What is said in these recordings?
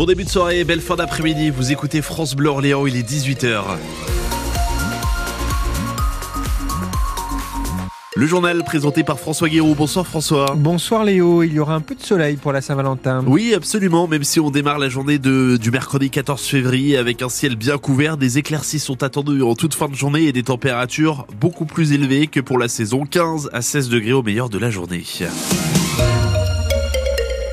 Bon début de soirée, belle fin d'après-midi. Vous écoutez France Bleu Orléans, il est 18h. Le journal présenté par François Guéroux. Bonsoir François. Bonsoir Léo, il y aura un peu de soleil pour la Saint-Valentin. Oui, absolument, même si on démarre la journée de, du mercredi 14 février avec un ciel bien couvert, des éclaircies sont attendues en toute fin de journée et des températures beaucoup plus élevées que pour la saison, 15 à 16 degrés au meilleur de la journée.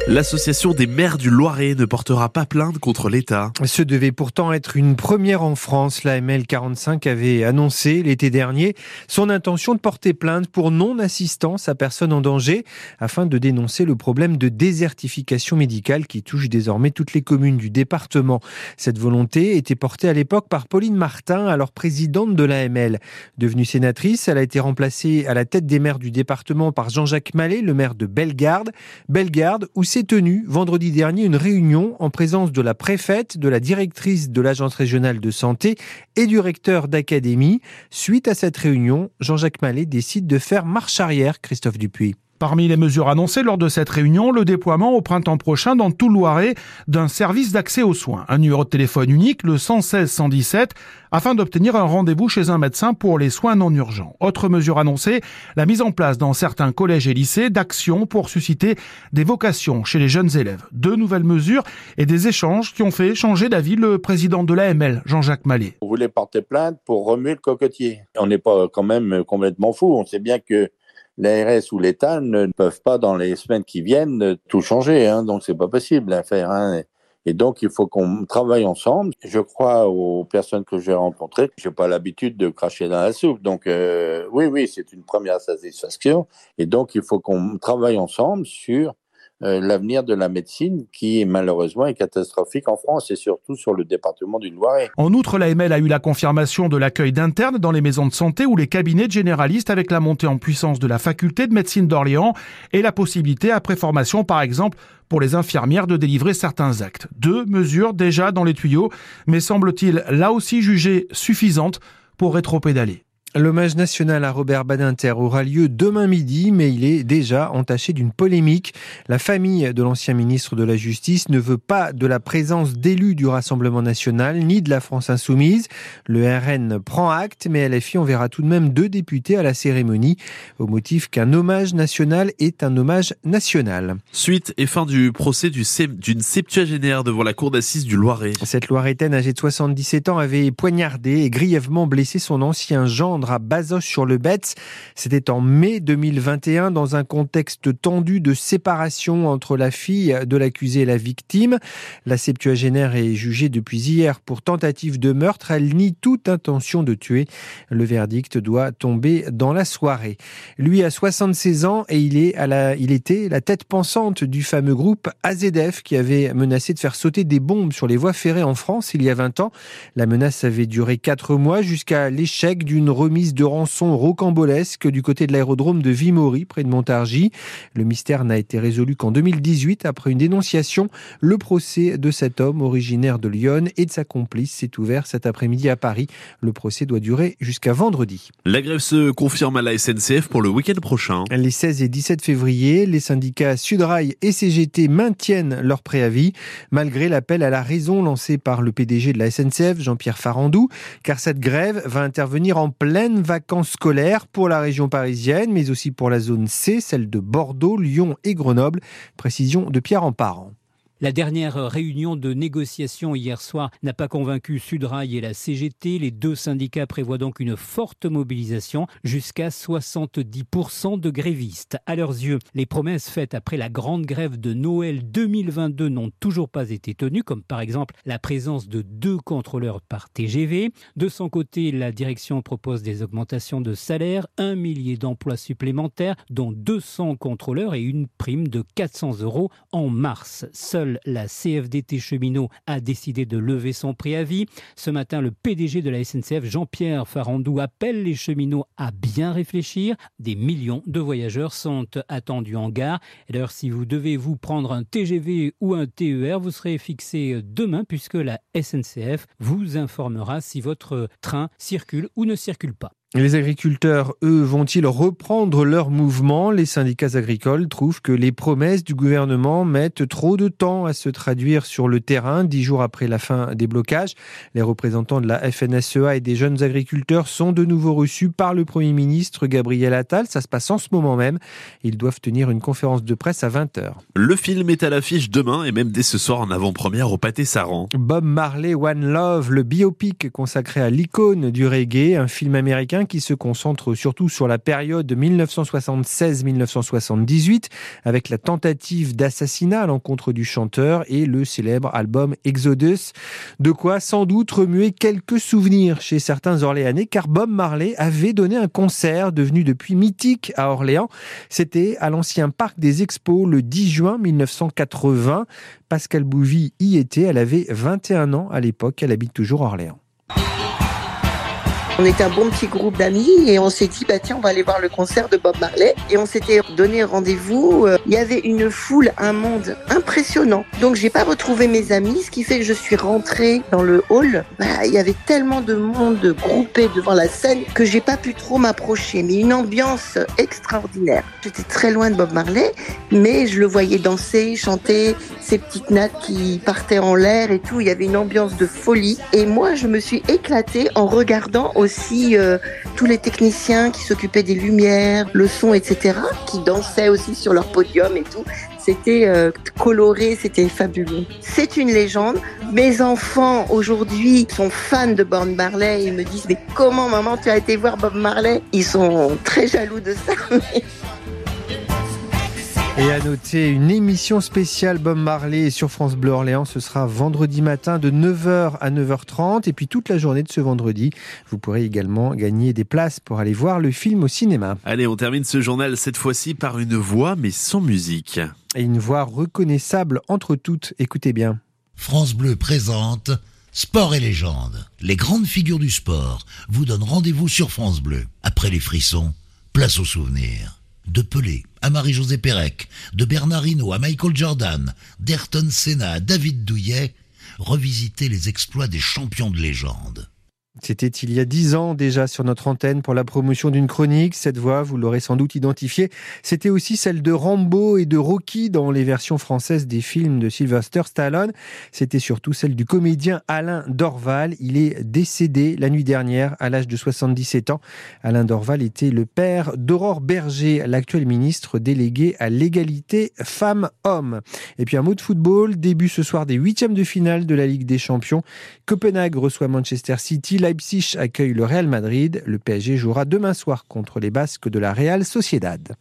L'association des maires du Loiret ne portera pas plainte contre l'État. Ce devait pourtant être une première en France. La ML45 avait annoncé l'été dernier son intention de porter plainte pour non-assistance à personne en danger afin de dénoncer le problème de désertification médicale qui touche désormais toutes les communes du département. Cette volonté était portée à l'époque par Pauline Martin, alors présidente de l'AML. Devenue sénatrice, elle a été remplacée à la tête des maires du département par Jean-Jacques Mallet, le maire de Bellegarde. Bellegarde, où s'est tenue vendredi dernier une réunion en présence de la préfète, de la directrice de l'agence régionale de santé et du recteur d'académie. Suite à cette réunion, Jean-Jacques Mallet décide de faire marche arrière, Christophe Dupuis. Parmi les mesures annoncées lors de cette réunion, le déploiement au printemps prochain dans tout Loiret d'un service d'accès aux soins, un numéro de téléphone unique, le 116 117, afin d'obtenir un rendez-vous chez un médecin pour les soins non urgents. Autre mesure annoncée, la mise en place dans certains collèges et lycées d'actions pour susciter des vocations chez les jeunes élèves. Deux nouvelles mesures et des échanges qui ont fait changer d'avis le président de l'AML, Jean-Jacques Mallet. On voulait porter plainte pour remuer le cocotier. On n'est pas quand même complètement fou. On sait bien que l'ARS ou l'État ne peuvent pas dans les semaines qui viennent tout changer, hein, donc c'est pas possible à faire. Hein. Et donc il faut qu'on travaille ensemble. Je crois aux personnes que j'ai rencontrées. J'ai pas l'habitude de cracher dans la soupe, donc euh, oui, oui, c'est une première satisfaction. Et donc il faut qu'on travaille ensemble sur l'avenir de la médecine qui malheureusement est catastrophique en France et surtout sur le département du Loiret. En outre, l'AML a eu la confirmation de l'accueil d'internes dans les maisons de santé ou les cabinets de généralistes avec la montée en puissance de la faculté de médecine d'Orléans et la possibilité après formation par exemple pour les infirmières de délivrer certains actes. Deux mesures déjà dans les tuyaux, mais semble-t-il là aussi jugées suffisantes pour rétropédaler. L'hommage national à Robert Badinter aura lieu demain midi, mais il est déjà entaché d'une polémique. La famille de l'ancien ministre de la Justice ne veut pas de la présence d'élus du Rassemblement national ni de la France insoumise. Le RN prend acte, mais LFI enverra tout de même deux députés à la cérémonie, au motif qu'un hommage national est un hommage national. Suite et fin du procès d'une septuagénaire devant la cour d'assises du Loiret. Cette Loiretaine âgée de 77 ans avait poignardé et grièvement blessé son ancien gendre à Bazoches-sur-le-Betz. C'était en mai 2021 dans un contexte tendu de séparation entre la fille de l'accusé et la victime. La septuagénaire est jugée depuis hier pour tentative de meurtre. Elle nie toute intention de tuer. Le verdict doit tomber dans la soirée. Lui a 76 ans et il, est à la, il était la tête pensante du fameux groupe AZF qui avait menacé de faire sauter des bombes sur les voies ferrées en France il y a 20 ans. La menace avait duré 4 mois jusqu'à l'échec d'une remise de rançon rocambolesque du côté de l'aérodrome de Vimory, près de Montargis. Le mystère n'a été résolu qu'en 2018 après une dénonciation. Le procès de cet homme originaire de Lyon et de sa complice s'est ouvert cet après-midi à Paris. Le procès doit durer jusqu'à vendredi. La grève se confirme à la SNCF pour le week-end prochain. Les 16 et 17 février, les syndicats Sudrail et CGT maintiennent leur préavis, malgré l'appel à la raison lancé par le PDG de la SNCF, Jean-Pierre Farandou, car cette grève va intervenir en pleine vacances scolaires pour la région parisienne, mais aussi pour la zone C, celle de Bordeaux, Lyon et Grenoble. Précision de Pierre Emparent. La dernière réunion de négociation hier soir n'a pas convaincu Sudrail et la CGT. Les deux syndicats prévoient donc une forte mobilisation, jusqu'à 70% de grévistes. À leurs yeux, les promesses faites après la grande grève de Noël 2022 n'ont toujours pas été tenues, comme par exemple la présence de deux contrôleurs par TGV. De son côté, la direction propose des augmentations de salaire, un millier d'emplois supplémentaires, dont 200 contrôleurs et une prime de 400 euros en mars. Seul la CFDT cheminot a décidé de lever son préavis. Ce matin, le PDG de la SNCF, Jean-Pierre Farandou, appelle les cheminots à bien réfléchir. Des millions de voyageurs sont attendus en gare. d'ailleurs, si vous devez vous prendre un TGV ou un TER, vous serez fixé demain puisque la SNCF vous informera si votre train circule ou ne circule pas. Les agriculteurs, eux, vont-ils reprendre leur mouvement? Les syndicats agricoles trouvent que les promesses du gouvernement mettent trop de temps à se traduire sur le terrain, dix jours après la fin des blocages. Les représentants de la FNSEA et des jeunes agriculteurs sont de nouveau reçus par le Premier ministre Gabriel Attal. Ça se passe en ce moment même. Ils doivent tenir une conférence de presse à 20h. Le film est à l'affiche demain et même dès ce soir en avant-première au Pâté Saran. Bob Marley One Love, le biopic consacré à l'icône du reggae, un film américain qui se concentre surtout sur la période 1976-1978 avec la tentative d'assassinat à l'encontre du chanteur et le célèbre album Exodus. De quoi sans doute remuer quelques souvenirs chez certains Orléanais car Bob Marley avait donné un concert devenu depuis mythique à Orléans. C'était à l'ancien parc des Expos le 10 juin 1980. Pascal Bouvy y était, elle avait 21 ans à l'époque, elle habite toujours Orléans. On était un bon petit groupe d'amis et on s'est dit, bah tiens, on va aller voir le concert de Bob Marley. Et on s'était donné rendez-vous. Euh, il y avait une foule, un monde impressionnant. Donc j'ai pas retrouvé mes amis, ce qui fait que je suis rentrée dans le hall. Bah, il y avait tellement de monde groupé devant la scène que j'ai pas pu trop m'approcher. Mais une ambiance extraordinaire. J'étais très loin de Bob Marley, mais je le voyais danser, chanter, ces petites nattes qui partaient en l'air et tout. Il y avait une ambiance de folie. Et moi, je me suis éclatée en regardant aussi euh, tous les techniciens qui s'occupaient des lumières, le son, etc., qui dansaient aussi sur leur podium et tout. C'était euh, coloré, c'était fabuleux. C'est une légende. Mes enfants aujourd'hui sont fans de Bob Marley. Ils me disent mais comment maman tu as été voir Bob Marley? Ils sont très jaloux de ça. Et à noter une émission spéciale Bob Marley sur France Bleu Orléans. Ce sera vendredi matin de 9h à 9h30. Et puis toute la journée de ce vendredi, vous pourrez également gagner des places pour aller voir le film au cinéma. Allez, on termine ce journal cette fois-ci par une voix mais sans musique. Et une voix reconnaissable entre toutes. Écoutez bien. France Bleu présente Sport et légende. Les grandes figures du sport vous donnent rendez-vous sur France Bleu. Après les frissons, place aux souvenirs de Pelé Marie-Josée Pérec, de Bernard Hinault à Michael Jordan, d'Ayrton Senna à David Douillet, revisiter les exploits des champions de légende. C'était il y a dix ans déjà sur notre antenne pour la promotion d'une chronique. Cette voix, vous l'aurez sans doute identifiée, c'était aussi celle de Rambo et de Rocky dans les versions françaises des films de Sylvester Stallone. C'était surtout celle du comédien Alain Dorval. Il est décédé la nuit dernière à l'âge de 77 ans. Alain Dorval était le père d'Aurore Berger, l'actuel ministre délégué à l'égalité femmes-hommes. Et puis un mot de football, début ce soir des huitièmes de finale de la Ligue des Champions. Copenhague reçoit Manchester City. Leipzig accueille le Real Madrid. Le PSG jouera demain soir contre les Basques de la Real Sociedad.